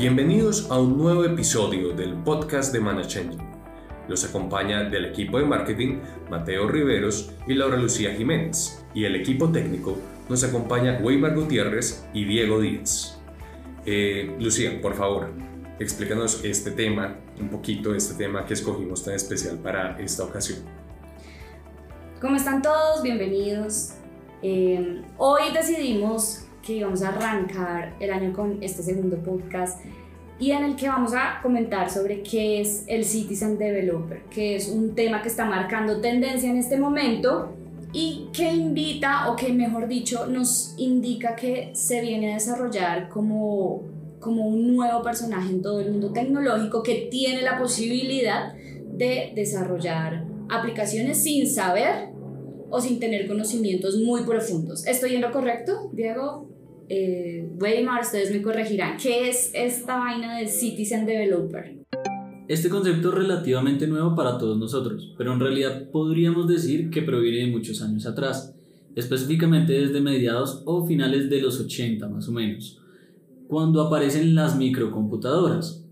Bienvenidos a un nuevo episodio del podcast de Management. Los acompaña del equipo de marketing Mateo Riveros y Laura Lucía Jiménez, y el equipo técnico nos acompaña Weimar Gutiérrez y Diego Díaz. Eh, Lucía, por favor, explícanos este tema, un poquito este tema que escogimos tan especial para esta ocasión. ¿Cómo están todos? Bienvenidos. Eh, hoy decidimos que íbamos a arrancar el año con este segundo podcast y en el que vamos a comentar sobre qué es el Citizen Developer, que es un tema que está marcando tendencia en este momento y que invita, o que mejor dicho, nos indica que se viene a desarrollar como, como un nuevo personaje en todo el mundo tecnológico que tiene la posibilidad de desarrollar aplicaciones sin saber o sin tener conocimientos muy profundos. ¿Estoy en lo correcto, Diego? Eh, Weimar, ustedes me corregirán, ¿qué es esta vaina de Citizen Developer? Este concepto es relativamente nuevo para todos nosotros, pero en realidad podríamos decir que proviene de muchos años atrás, específicamente desde mediados o finales de los 80 más o menos, cuando aparecen las microcomputadoras,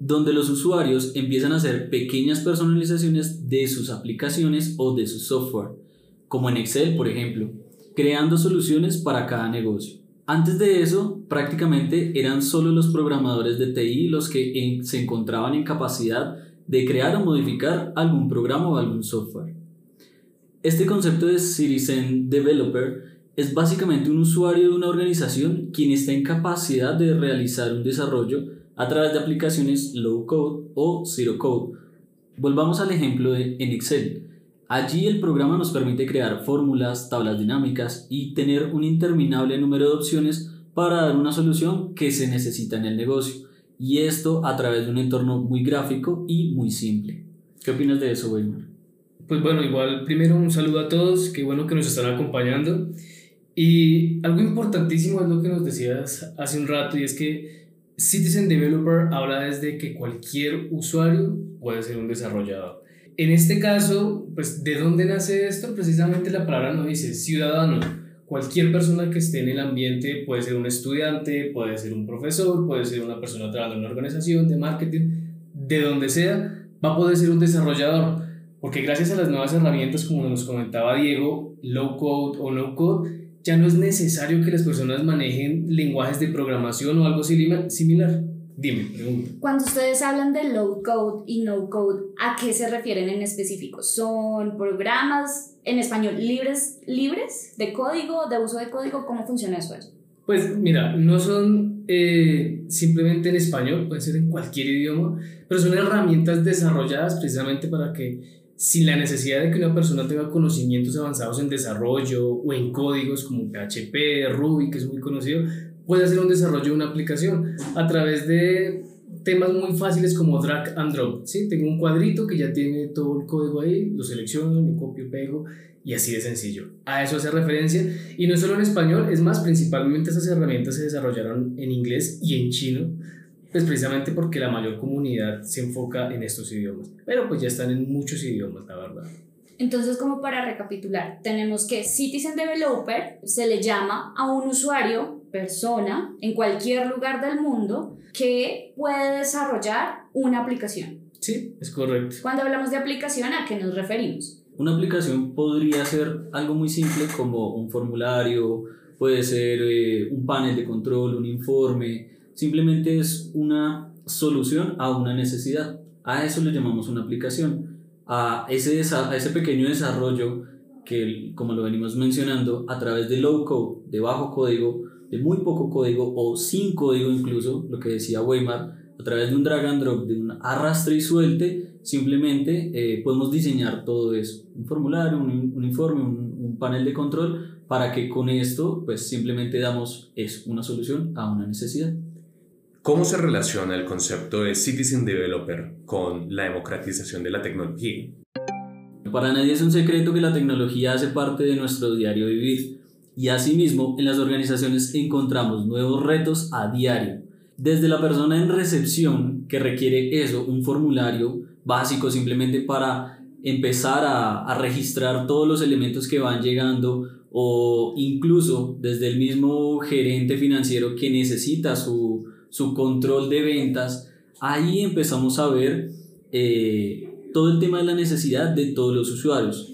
donde los usuarios empiezan a hacer pequeñas personalizaciones de sus aplicaciones o de su software, como en Excel por ejemplo, creando soluciones para cada negocio. Antes de eso, prácticamente eran solo los programadores de TI los que se encontraban en capacidad de crear o modificar algún programa o algún software. Este concepto de Citizen Developer es básicamente un usuario de una organización quien está en capacidad de realizar un desarrollo a través de aplicaciones low code o zero code. Volvamos al ejemplo de en Excel. Allí el programa nos permite crear fórmulas, tablas dinámicas y tener un interminable número de opciones para dar una solución que se necesita en el negocio. Y esto a través de un entorno muy gráfico y muy simple. ¿Qué opinas de eso, Weimar? Pues bueno, igual primero un saludo a todos, qué bueno que nos están acompañando. Y algo importantísimo es lo que nos decías hace un rato y es que Citizen Developer habla desde que cualquier usuario puede ser un desarrollador. En este caso, pues, ¿de dónde nace esto? Precisamente la palabra no dice ciudadano. Cualquier persona que esté en el ambiente puede ser un estudiante, puede ser un profesor, puede ser una persona trabajando en una organización de marketing, de donde sea, va a poder ser un desarrollador. Porque gracias a las nuevas herramientas, como nos comentaba Diego, low code o no code, ya no es necesario que las personas manejen lenguajes de programación o algo similar. Dime, pregunta. Cuando ustedes hablan de low code y no code, ¿a qué se refieren en específico? ¿Son programas en español libres, libres de código, de uso de código? ¿Cómo funciona eso? Pues mira, no son eh, simplemente en español, pueden ser en cualquier idioma, pero son herramientas desarrolladas precisamente para que sin la necesidad de que una persona tenga conocimientos avanzados en desarrollo o en códigos como PHP, Ruby, que es muy conocido, puede hacer un desarrollo de una aplicación a través de temas muy fáciles como drag and drop. ¿sí? Tengo un cuadrito que ya tiene todo el código ahí, lo selecciono, lo copio, pego y así de sencillo. A eso hace referencia y no solo en español, es más, principalmente esas herramientas se desarrollaron en inglés y en chino, pues precisamente porque la mayor comunidad se enfoca en estos idiomas. Pero pues ya están en muchos idiomas, la verdad. Entonces, como para recapitular, tenemos que Citizen Developer se le llama a un usuario persona en cualquier lugar del mundo que puede desarrollar una aplicación. Sí, es correcto. Cuando hablamos de aplicación, ¿a qué nos referimos? Una aplicación podría ser algo muy simple como un formulario, puede ser eh, un panel de control, un informe, simplemente es una solución a una necesidad. A eso le llamamos una aplicación. A ese, a ese pequeño desarrollo que, como lo venimos mencionando, a través de low code, de bajo código, de muy poco código o sin código incluso, lo que decía Weimar, a través de un drag and drop, de un arrastre y suelte, simplemente eh, podemos diseñar todo eso, un formulario, un, informe, un, un, panel de control, para que con esto pues simplemente damos es una solución a una necesidad. ¿Cómo se relaciona el concepto de Citizen Developer con la democratización de la tecnología? Para nadie es un secreto que la tecnología hace parte de nuestro diario vivir y asimismo, en las organizaciones encontramos nuevos retos a diario. Desde la persona en recepción, que requiere eso, un formulario básico simplemente para empezar a, a registrar todos los elementos que van llegando, o incluso desde el mismo gerente financiero que necesita su, su control de ventas, ahí empezamos a ver eh, todo el tema de la necesidad de todos los usuarios.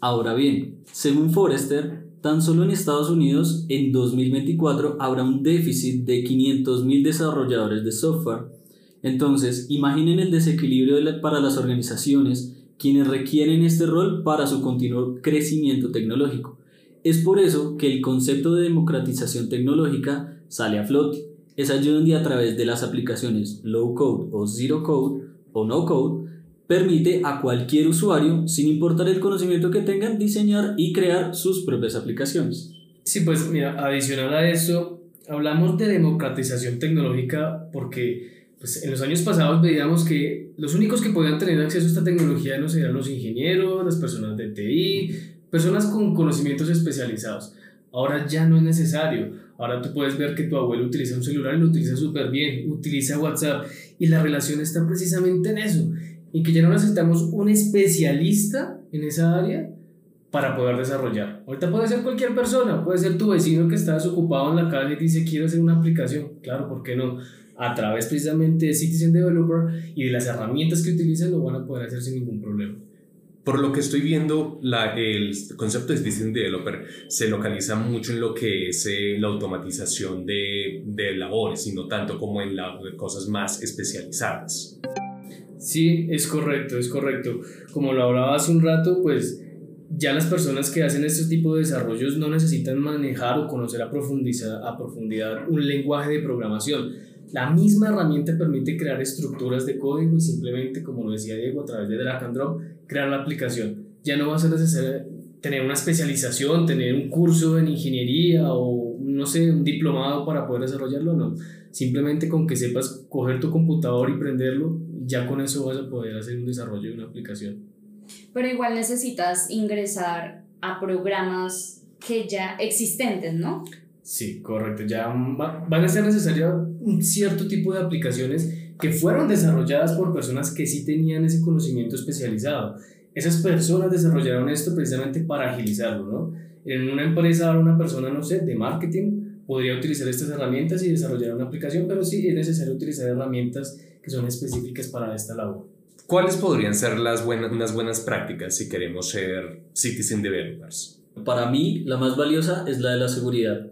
Ahora bien, según Forrester, tan solo en Estados Unidos en 2024 habrá un déficit de 500.000 desarrolladores de software. Entonces, imaginen el desequilibrio para las organizaciones quienes requieren este rol para su continuo crecimiento tecnológico. Es por eso que el concepto de democratización tecnológica sale a flote. Es allí donde a través de las aplicaciones low code o zero code o no code permite a cualquier usuario, sin importar el conocimiento que tengan, diseñar y crear sus propias aplicaciones. Sí, pues mira, adicional a eso, hablamos de democratización tecnológica porque pues, en los años pasados veíamos que los únicos que podían tener acceso a esta tecnología no eran los ingenieros, las personas de TI, personas con conocimientos especializados. Ahora ya no es necesario. Ahora tú puedes ver que tu abuelo utiliza un celular y lo utiliza súper bien, utiliza WhatsApp y la relación está precisamente en eso y que ya no necesitamos un especialista en esa área para poder desarrollar. Ahorita puede ser cualquier persona, puede ser tu vecino que está desocupado en la calle y dice quiero hacer una aplicación. Claro, ¿por qué no? A través precisamente de Citizen Developer y de las herramientas que utilizan lo van a poder hacer sin ningún problema. Por lo que estoy viendo, la, el concepto de Citizen Developer se localiza mucho en lo que es eh, la automatización de, de labores y no tanto como en las cosas más especializadas. Sí, es correcto, es correcto. Como lo hablaba hace un rato, pues ya las personas que hacen este tipo de desarrollos no necesitan manejar o conocer a profundidad, a profundidad un lenguaje de programación. La misma herramienta permite crear estructuras de código y simplemente, como lo decía Diego, a través de drag and drop, crear la aplicación. Ya no va a ser necesario tener una especialización, tener un curso en ingeniería o, no sé, un diplomado para poder desarrollarlo, no. Simplemente con que sepas coger tu computador y prenderlo, ya con eso vas a poder hacer un desarrollo de una aplicación. Pero igual necesitas ingresar a programas que ya existentes, ¿no? Sí, correcto. Ya van a ser necesarias un cierto tipo de aplicaciones que fueron desarrolladas por personas que sí tenían ese conocimiento especializado. Esas personas desarrollaron esto precisamente para agilizarlo, ¿no? En una empresa, una persona, no sé, de marketing, podría utilizar estas herramientas y desarrollar una aplicación, pero sí es necesario utilizar herramientas que son específicas para esta labor. ¿Cuáles podrían ser las buenas, unas buenas prácticas si queremos ser citizen developers? Para mí, la más valiosa es la de la seguridad.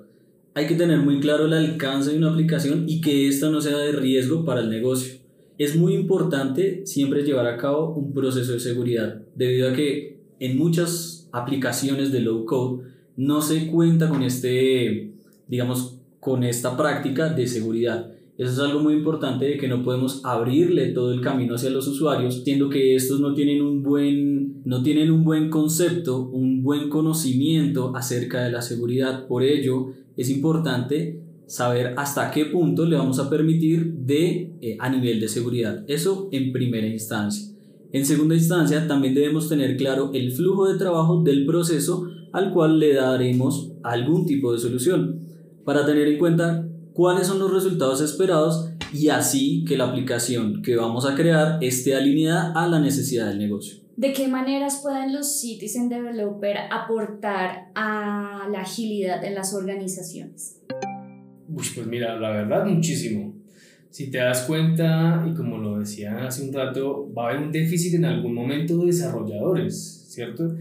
Hay que tener muy claro el alcance de una aplicación y que ésta no sea de riesgo para el negocio. Es muy importante siempre llevar a cabo un proceso de seguridad, debido a que en muchas aplicaciones de low code no se cuenta con este, digamos, con esta práctica de seguridad. Eso es algo muy importante de que no podemos abrirle todo el camino hacia los usuarios, siendo que estos no tienen un buen, no tienen un buen concepto, un buen conocimiento acerca de la seguridad. Por ello, es importante saber hasta qué punto le vamos a permitir de, eh, a nivel de seguridad. Eso en primera instancia. En segunda instancia, también debemos tener claro el flujo de trabajo del proceso al cual le daremos algún tipo de solución, para tener en cuenta cuáles son los resultados esperados y así que la aplicación que vamos a crear esté alineada a la necesidad del negocio. ¿De qué maneras pueden los Citizen Developer aportar a la agilidad en las organizaciones? Uy, pues mira, la verdad, muchísimo. Si te das cuenta, y como lo decía hace un rato, va a haber un déficit en algún momento de desarrolladores, ¿cierto?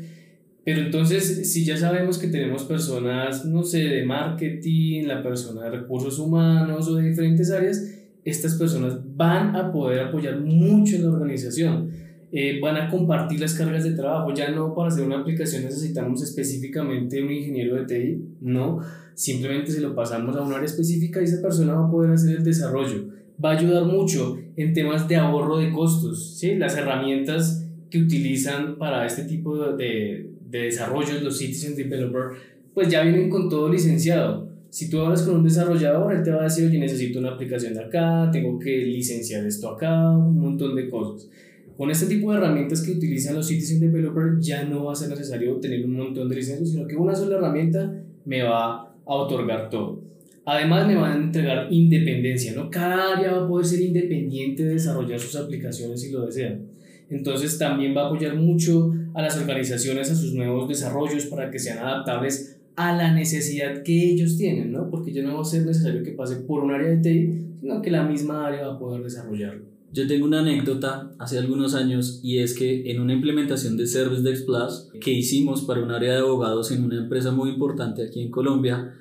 Pero entonces, si ya sabemos que tenemos personas, no sé, de marketing, la persona de recursos humanos o de diferentes áreas, estas personas van a poder apoyar mucho en la organización. Eh, van a compartir las cargas de trabajo. Ya no para hacer una aplicación necesitamos específicamente un ingeniero de TI, no. Simplemente se lo pasamos a un área específica y esa persona va a poder hacer el desarrollo. Va a ayudar mucho en temas de ahorro de costos. ¿sí? Las herramientas que utilizan para este tipo de, de desarrollos, los Citizen Developer, pues ya vienen con todo licenciado. Si tú hablas con un desarrollador, él te va a decir, oye, necesito una aplicación de acá, tengo que licenciar esto acá, un montón de cosas. Con este tipo de herramientas que utilizan los Citizen Developer ya no va a ser necesario tener un montón de licencias, sino que una sola herramienta me va a otorgar todo. Además me van a entregar independencia, ¿no? Cada área va a poder ser independiente de desarrollar sus aplicaciones si lo desean. Entonces también va a apoyar mucho a las organizaciones a sus nuevos desarrollos para que sean adaptables a la necesidad que ellos tienen, ¿no? Porque ya no va a ser necesario que pase por un área de TI, sino que la misma área va a poder desarrollarlo. Yo tengo una anécdota hace algunos años y es que en una implementación de Service Desk Plus que hicimos para un área de abogados en una empresa muy importante aquí en Colombia,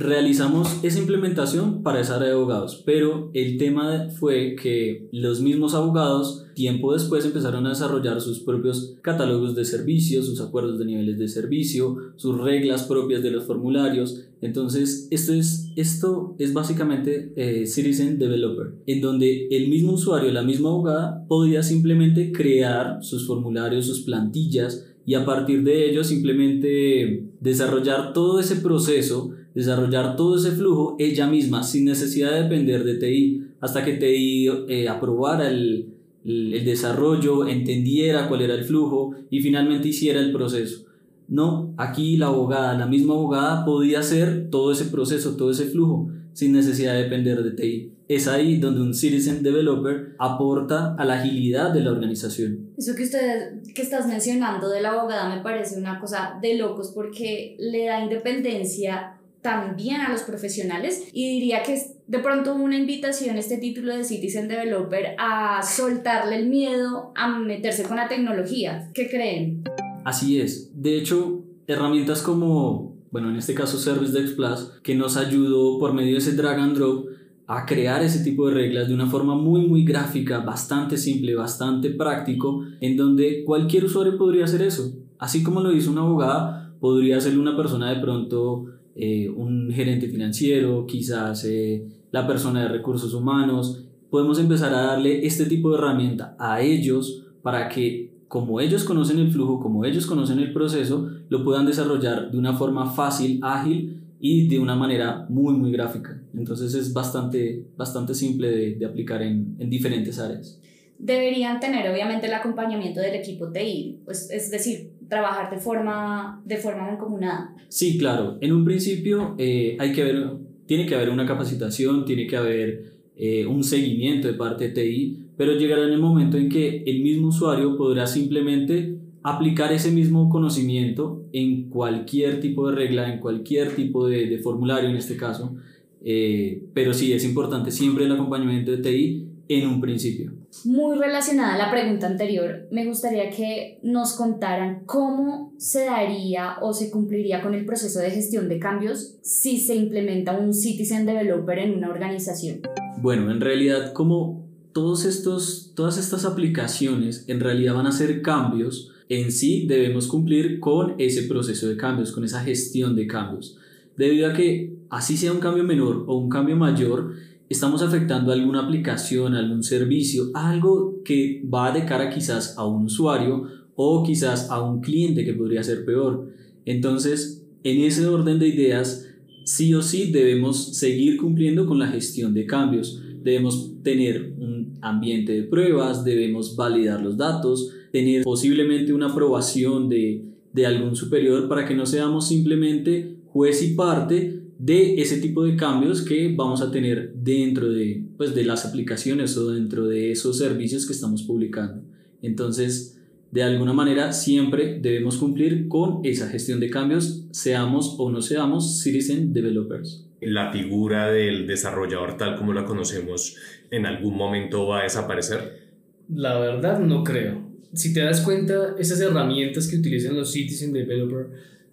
realizamos esa implementación para esa área de abogados, pero el tema fue que los mismos abogados tiempo después empezaron a desarrollar sus propios catálogos de servicios, sus acuerdos de niveles de servicio, sus reglas propias de los formularios. Entonces, esto es, esto es básicamente eh, Citizen Developer, en donde el mismo usuario, la misma abogada, podía simplemente crear sus formularios, sus plantillas, y a partir de ello simplemente desarrollar todo ese proceso desarrollar todo ese flujo ella misma sin necesidad de depender de TI hasta que TI eh, aprobara el, el, desarrollo, entendiera cuál era el flujo y finalmente hiciera el proceso. No, aquí la abogada, la misma abogada podía hacer todo ese proceso, todo ese flujo sin necesidad de depender de TI. Es ahí donde un citizen developer aporta a la agilidad de la organización. Eso que usted que estás mencionando de la abogada me parece una cosa de locos porque le da independencia también a los profesionales y diría que es de pronto una invitación este título de Citizen Developer a soltarle el miedo a meterse con la tecnología. ¿Qué creen? Así es. De hecho, herramientas como, bueno, en este caso Service Dex Plus, que nos ayudó por medio de ese drag and drop a crear ese tipo de reglas de una forma muy muy gráfica, bastante simple, bastante práctico, en donde cualquier usuario podría hacer eso. Así como lo hizo una abogada, podría hacerlo una persona de pronto eh, un gerente financiero, quizás eh, la persona de recursos humanos. Podemos empezar a darle este tipo de herramienta a ellos para que como ellos conocen el flujo, como ellos conocen el proceso, lo puedan desarrollar de una forma fácil, ágil y de una manera muy, muy gráfica. Entonces es bastante, bastante simple de, aplicar en diferentes áreas deberían tener obviamente el acompañamiento del equipo TI, pues, es decir, trabajar de forma, de forma mancomunada. Sí, claro. En un principio eh, hay que tiene que haber una capacitación, tiene que haber eh, un seguimiento de parte de TI, pero llegará en el momento en que el mismo usuario podrá simplemente aplicar ese mismo conocimiento en cualquier tipo de regla, en cualquier tipo de, de formulario en este caso. Eh, pero sí, es importante siempre el acompañamiento de TI en un principio. Muy relacionada a la pregunta anterior, me gustaría que nos contaran cómo se daría o se cumpliría con el proceso de gestión de cambios si se implementa un Citizen Developer en una organización. Bueno, en realidad como todos estos, todas estas aplicaciones en realidad van a ser cambios, en sí debemos cumplir con ese proceso de cambios, con esa gestión de cambios. Debido a que así sea un cambio menor o un cambio mayor, estamos afectando alguna aplicación, algún servicio, algo que va de cara quizás a un usuario o quizás a un cliente que podría ser peor. Entonces, en ese orden de ideas, sí o sí debemos seguir cumpliendo con la gestión de cambios. Debemos tener un ambiente de pruebas, debemos validar los datos, tener posiblemente una aprobación de, de algún superior para que no seamos simplemente juez y parte de ese tipo de cambios que vamos a tener dentro de, pues, de las aplicaciones o dentro de esos servicios que estamos publicando. Entonces, de alguna manera, siempre debemos cumplir con esa gestión de cambios, seamos o no seamos citizen developers. ¿La figura del desarrollador tal como la conocemos en algún momento va a desaparecer? La verdad no creo. Si te das cuenta, esas herramientas que utilizan los citizen developers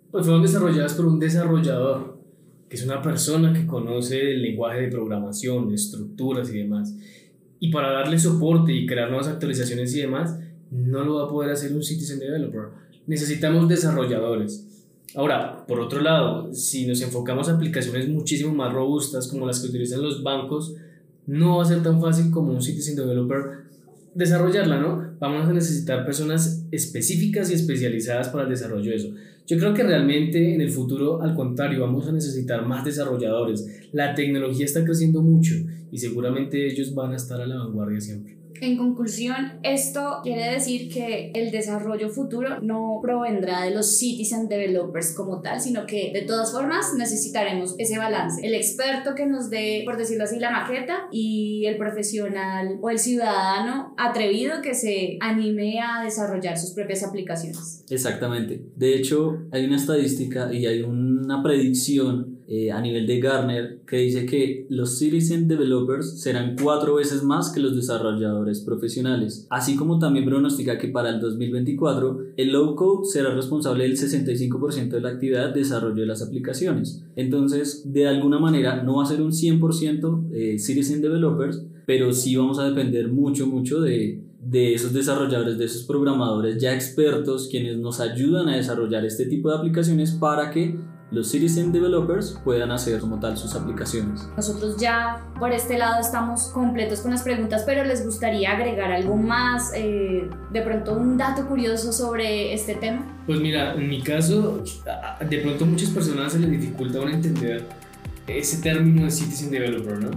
pues fueron desarrolladas por un desarrollador es una persona que conoce el lenguaje de programación, estructuras y demás. Y para darle soporte y crear nuevas actualizaciones y demás, no lo va a poder hacer un citizen developer. Necesitamos desarrolladores. Ahora, por otro lado, si nos enfocamos a aplicaciones muchísimo más robustas como las que utilizan los bancos, no va a ser tan fácil como un citizen developer desarrollarla, ¿no? Vamos a necesitar personas específicas y especializadas para el desarrollo de eso. Yo creo que realmente en el futuro, al contrario, vamos a necesitar más desarrolladores. La tecnología está creciendo mucho y seguramente ellos van a estar a la vanguardia siempre. En conclusión, esto quiere decir que el desarrollo futuro no provendrá de los citizen developers como tal, sino que de todas formas necesitaremos ese balance. El experto que nos dé, por decirlo así, la maqueta y el profesional o el ciudadano atrevido que se anime a desarrollar sus propias aplicaciones. Exactamente. De hecho, hay una estadística y hay un una predicción eh, a nivel de Gartner que dice que los citizen developers serán cuatro veces más que los desarrolladores profesionales, así como también pronostica que para el 2024 el low code será responsable del 65% de la actividad de desarrollo de las aplicaciones. Entonces, de alguna manera, no va a ser un 100% eh, citizen developers, pero sí vamos a depender mucho, mucho de, de esos desarrolladores, de esos programadores ya expertos, quienes nos ayudan a desarrollar este tipo de aplicaciones para que los citizen developers puedan hacer como tal sus aplicaciones. Nosotros ya por este lado estamos completos con las preguntas, pero les gustaría agregar algo más, eh, de pronto un dato curioso sobre este tema. Pues mira, en mi caso, de pronto a muchas personas se les dificulta entender ese término de citizen developer, ¿no?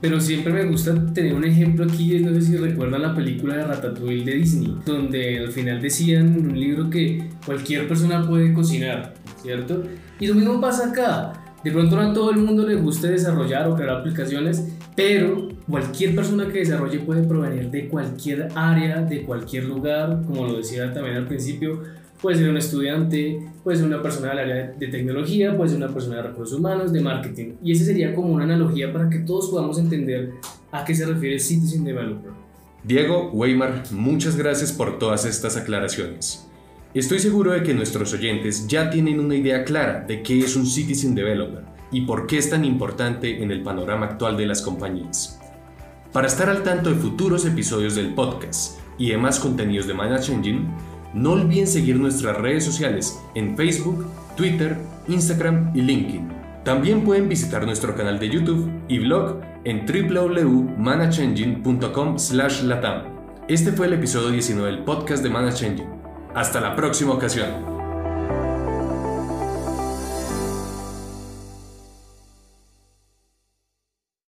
Pero siempre me gusta tener un ejemplo aquí, no sé si recuerdan la película de Ratatouille de Disney, donde al final decían en un libro que cualquier persona puede cocinar, ¿cierto? Y lo mismo pasa acá. De pronto no a todo el mundo le gusta desarrollar o crear aplicaciones, pero cualquier persona que desarrolle puede provenir de cualquier área, de cualquier lugar, como lo decía también al principio, Puede ser un estudiante, puede ser una persona del área de tecnología, puede ser una persona de recursos humanos, de marketing. Y ese sería como una analogía para que todos podamos entender a qué se refiere Citizen Developer. Diego, Weimar, muchas gracias por todas estas aclaraciones. Estoy seguro de que nuestros oyentes ya tienen una idea clara de qué es un Citizen Developer y por qué es tan importante en el panorama actual de las compañías. Para estar al tanto de futuros episodios del podcast y demás contenidos de Manage Engine, no olviden seguir nuestras redes sociales en Facebook, Twitter, Instagram y LinkedIn. También pueden visitar nuestro canal de YouTube y blog en www.managengine.com/latam. Este fue el episodio 19 del podcast de Manage Engine. Hasta la próxima ocasión.